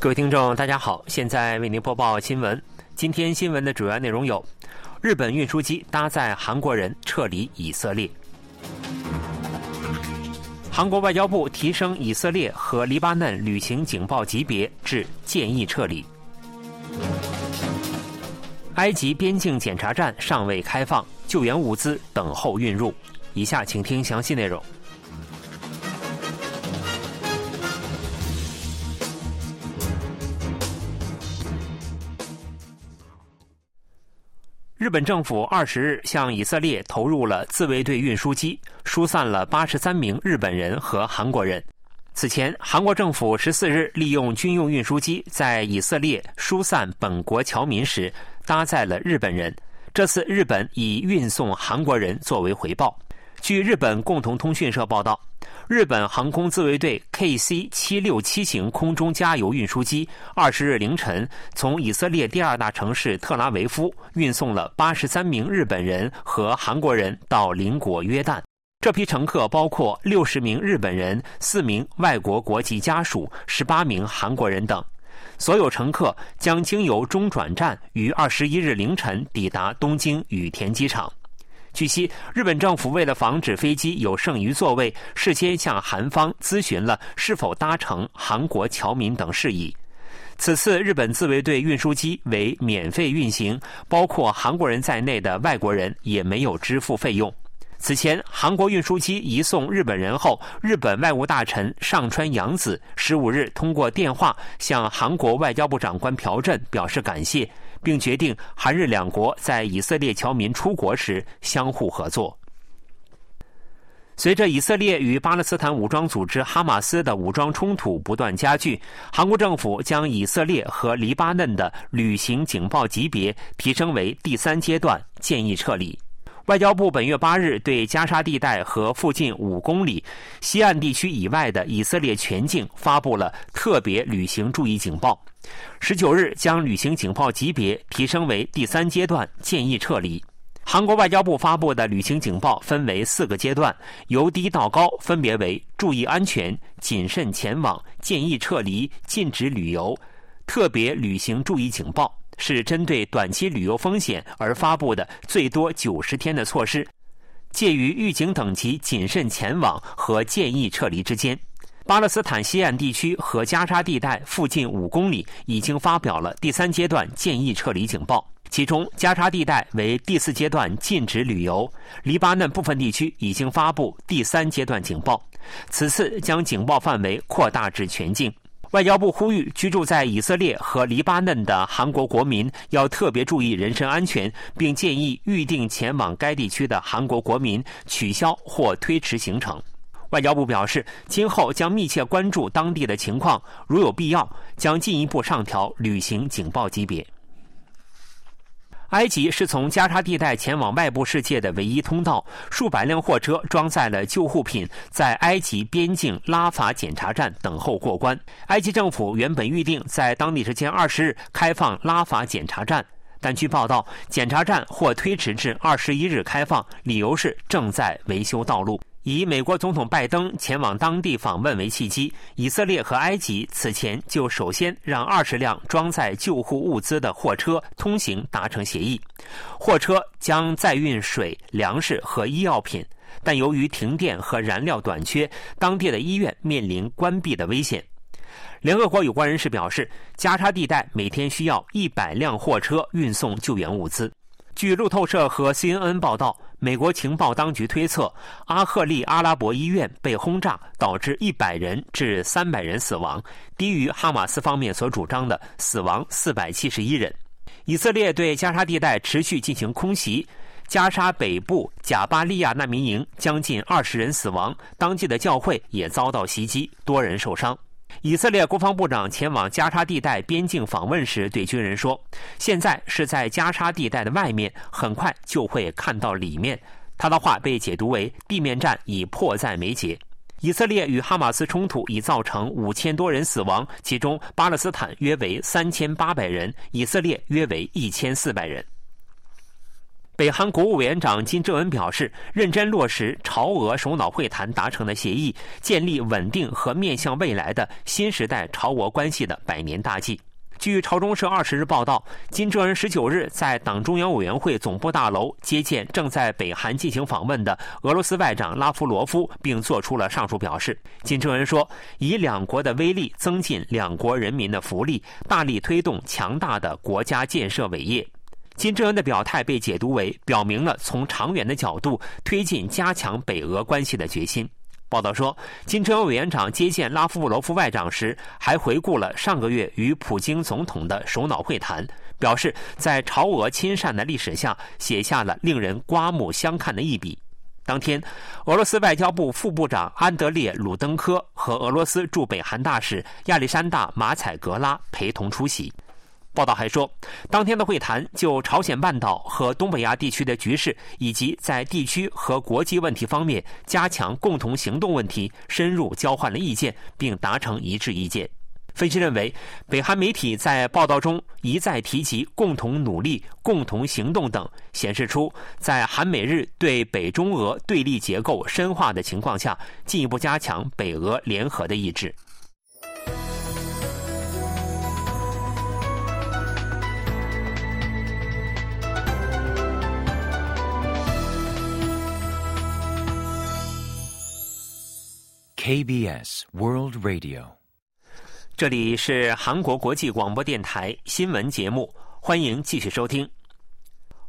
各位听众，大家好，现在为您播报新闻。今天新闻的主要内容有：日本运输机搭载韩国人撤离以色列；韩国外交部提升以色列和黎巴嫩旅行警报级别至建议撤离；埃及边境检查站尚未开放，救援物资等候运入。以下请听详细内容。日本政府二十日向以色列投入了自卫队运输机，疏散了八十三名日本人和韩国人。此前，韩国政府十四日利用军用运输机在以色列疏散本国侨民时，搭载了日本人。这次日本以运送韩国人作为回报。据日本共同通讯社报道。日本航空自卫队 KC 七六七型空中加油运输机二十日凌晨从以色列第二大城市特拉维夫运送了八十三名日本人和韩国人到邻国约旦。这批乘客包括六十名日本人、四名外国国籍家属、十八名韩国人等。所有乘客将经由中转站于二十一日凌晨抵达东京羽田机场。据悉，日本政府为了防止飞机有剩余座位，事先向韩方咨询了是否搭乘韩国侨民等事宜。此次日本自卫队运输机为免费运行，包括韩国人在内的外国人也没有支付费用。此前，韩国运输机移送日本人后，日本外务大臣上川洋子十五日通过电话向韩国外交部长官朴振表示感谢。并决定韩日两国在以色列侨民出国时相互合作。随着以色列与巴勒斯坦武装组织哈马斯的武装冲突不断加剧，韩国政府将以色列和黎巴嫩的旅行警报级别提升为第三阶段，建议撤离。外交部本月八日对加沙地带和附近五公里西岸地区以外的以色列全境发布了特别旅行注意警报。十九日将旅行警报级别提升为第三阶段，建议撤离。韩国外交部发布的旅行警报分为四个阶段，由低到高，分别为注意安全、谨慎前往、建议撤离、禁止旅游。特别旅行注意警报是针对短期旅游风险而发布的最多九十天的措施，介于预警等级谨慎前往和建议撤离之间。巴勒斯坦西岸地区和加沙地带附近五公里已经发表了第三阶段建议撤离警报，其中加沙地带为第四阶段禁止旅游，黎巴嫩部分地区已经发布第三阶段警报，此次将警报范围扩大至全境。外交部呼吁居住在以色列和黎巴嫩的韩国国民要特别注意人身安全，并建议预定前往该地区的韩国国民取消或推迟行程。外交部表示，今后将密切关注当地的情况，如有必要，将进一步上调旅行警报级别。埃及是从加沙地带前往外部世界的唯一通道，数百辆货车装载了救护品，在埃及边境拉法检查站等候过关。埃及政府原本预定在当地时间二十日开放拉法检查站，但据报道，检查站或推迟至二十一日开放，理由是正在维修道路。以美国总统拜登前往当地访问为契机，以色列和埃及此前就首先让二十辆装载救护物资的货车通行达成协议。货车将载运水、粮食和医药品，但由于停电和燃料短缺，当地的医院面临关闭的危险。联合国有关人士表示，加沙地带每天需要一百辆货车运送救援物资。据路透社和 CNN 报道，美国情报当局推测，阿赫利阿拉伯医院被轰炸，导致一百人至三百人死亡，低于哈马斯方面所主张的死亡四百七十一人。以色列对加沙地带持续进行空袭，加沙北部贾巴利亚难民营将近二十人死亡，当地的教会也遭到袭击，多人受伤。以色列国防部长前往加沙地带边境访问时，对军人说：“现在是在加沙地带的外面，很快就会看到里面。”他的话被解读为地面战已迫在眉睫。以色列与哈马斯冲突已造成五千多人死亡，其中巴勒斯坦约为三千八百人，以色列约为一千四百人。北韩国务委员长金正恩表示，认真落实朝俄首脑会谈达成的协议，建立稳定和面向未来的新时代朝俄关系的百年大计。据朝中社二十日报道，金正恩十九日在党中央委员会总部大楼接见正在北韩进行访问的俄罗斯外长拉夫罗夫，并作出了上述表示。金正恩说：“以两国的威力增进两国人民的福利，大力推动强大的国家建设伟业。”金正恩的表态被解读为表明了从长远的角度推进加强北俄关系的决心。报道说，金正恩委员长接见拉夫罗夫外长时，还回顾了上个月与普京总统的首脑会谈，表示在朝俄亲善的历史下写下了令人刮目相看的一笔。当天，俄罗斯外交部副部长安德烈·鲁登科和俄罗斯驻北韩大使亚历山大·马采格拉陪同出席。报道还说，当天的会谈就朝鲜半岛和东北亚地区的局势，以及在地区和国际问题方面加强共同行动问题，深入交换了意见，并达成一致意见。分析认为，北韩媒体在报道中一再提及“共同努力”“共同行动”等，显示出在韩美日对北中俄对立结构深化的情况下，进一步加强北俄联合的意志。KBS World Radio，这里是韩国国际广播电台新闻节目，欢迎继续收听。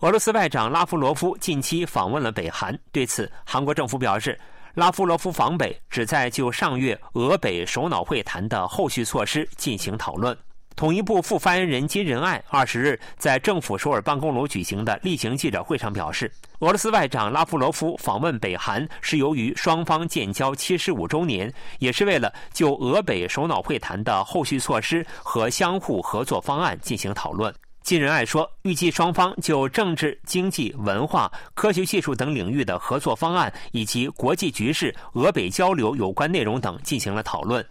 俄罗斯外长拉夫罗夫近期访问了北韩，对此，韩国政府表示，拉夫罗夫访北旨在就上月俄北首脑会谈的后续措施进行讨论。统一部副发言人金仁爱二十日在政府首尔办公楼举行的例行记者会上表示，俄罗斯外长拉夫罗夫访问北韩是由于双方建交七十五周年，也是为了就俄北首脑会谈的后续措施和相互合作方案进行讨论。金仁爱说，预计双方就政治、经济、文化、科学技术等领域的合作方案以及国际局势、俄北交流有关内容等进行了讨论。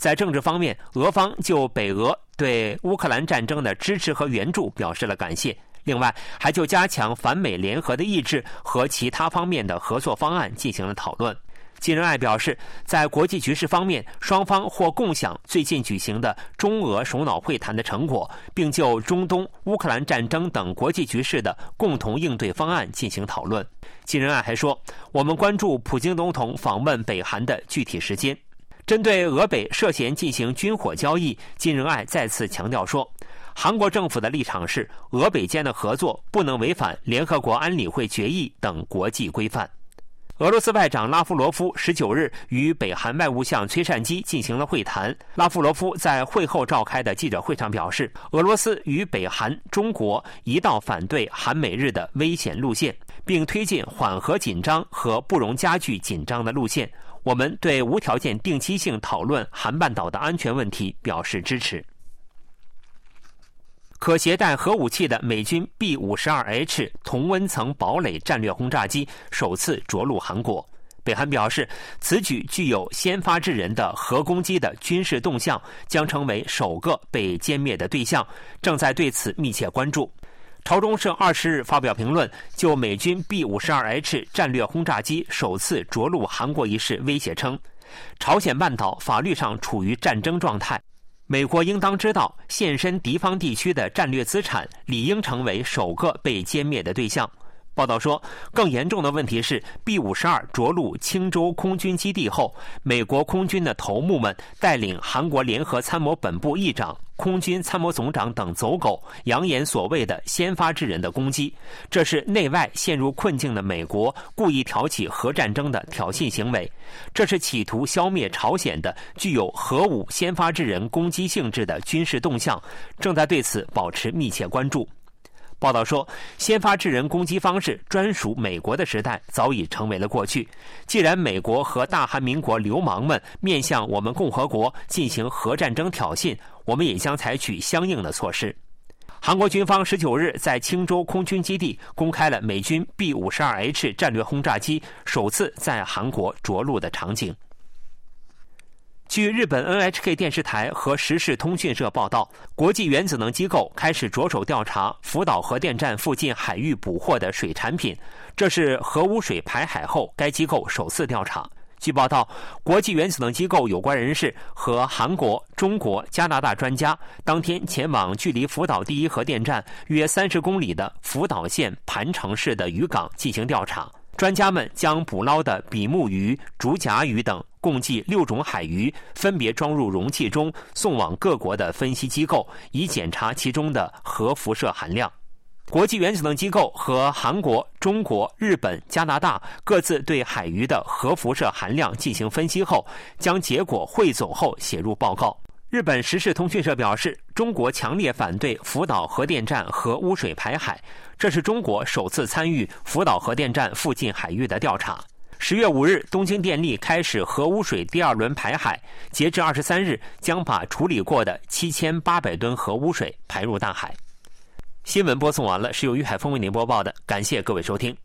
在政治方面，俄方就北俄对乌克兰战争的支持和援助表示了感谢。另外，还就加强反美联合的意志和其他方面的合作方案进行了讨论。金仁爱表示，在国际局势方面，双方或共享最近举行的中俄首脑会谈的成果，并就中东、乌克兰战争等国际局势的共同应对方案进行讨论。金仁爱还说，我们关注普京总统访问北韩的具体时间。针对俄北涉嫌进行军火交易，金仁爱再次强调说，韩国政府的立场是，俄北间的合作不能违反联合国安理会决议等国际规范。俄罗斯外长拉夫罗夫十九日与北韩外务相崔善基进行了会谈。拉夫罗夫在会后召开的记者会上表示，俄罗斯与北韩、中国一道反对韩美日的危险路线，并推进缓和紧张和不容加剧紧张的路线。我们对无条件、定期性讨论韩半岛的安全问题表示支持。可携带核武器的美军 B 五十二 H 同温层堡垒战略轰炸机首次着陆韩国。北韩表示，此举具有先发制人的核攻击的军事动向，将成为首个被歼灭的对象，正在对此密切关注。朝中社二十日发表评论，就美军 B 五十二 H 战略轰炸机首次着陆韩国一事威胁称，朝鲜半岛法律上处于战争状态，美国应当知道，现身敌方地区的战略资产理应成为首个被歼灭的对象。报道说，更严重的问题是，B 五十二着陆青州空军基地后，美国空军的头目们带领韩国联合参谋本部议长、空军参谋总长等走狗，扬言所谓的“先发制人”的攻击，这是内外陷入困境的美国故意挑起核战争的挑衅行为，这是企图消灭朝鲜的具有核武先发制人攻击性质的军事动向，正在对此保持密切关注。报道说，先发制人攻击方式专属美国的时代早已成为了过去。既然美国和大韩民国流氓们面向我们共和国进行核战争挑衅，我们也将采取相应的措施。韩国军方十九日在青州空军基地公开了美军 B 五十二 H 战略轰炸机首次在韩国着陆的场景。据日本 NHK 电视台和时事通讯社报道，国际原子能机构开始着手调查福岛核电站附近海域捕获的水产品，这是核污水排海后该机构首次调查。据报道，国际原子能机构有关人士和韩国、中国、加拿大专家当天前往距离福岛第一核电站约三十公里的福岛县盘城市的渔港进行调查。专家们将捕捞的比目鱼、竹荚鱼等共计六种海鱼，分别装入容器中，送往各国的分析机构，以检查其中的核辐射含量。国际原子能机构和韩国、中国、日本、加拿大各自对海鱼的核辐射含量进行分析后，将结果汇总后写入报告。日本时事通讯社表示，中国强烈反对福岛核电站核污水排海。这是中国首次参与福岛核电站附近海域的调查。十月五日，东京电力开始核污水第二轮排海，截至二十三日，将把处理过的七千八百吨核污水排入大海。新闻播送完了，是由于海峰为您播报的，感谢各位收听。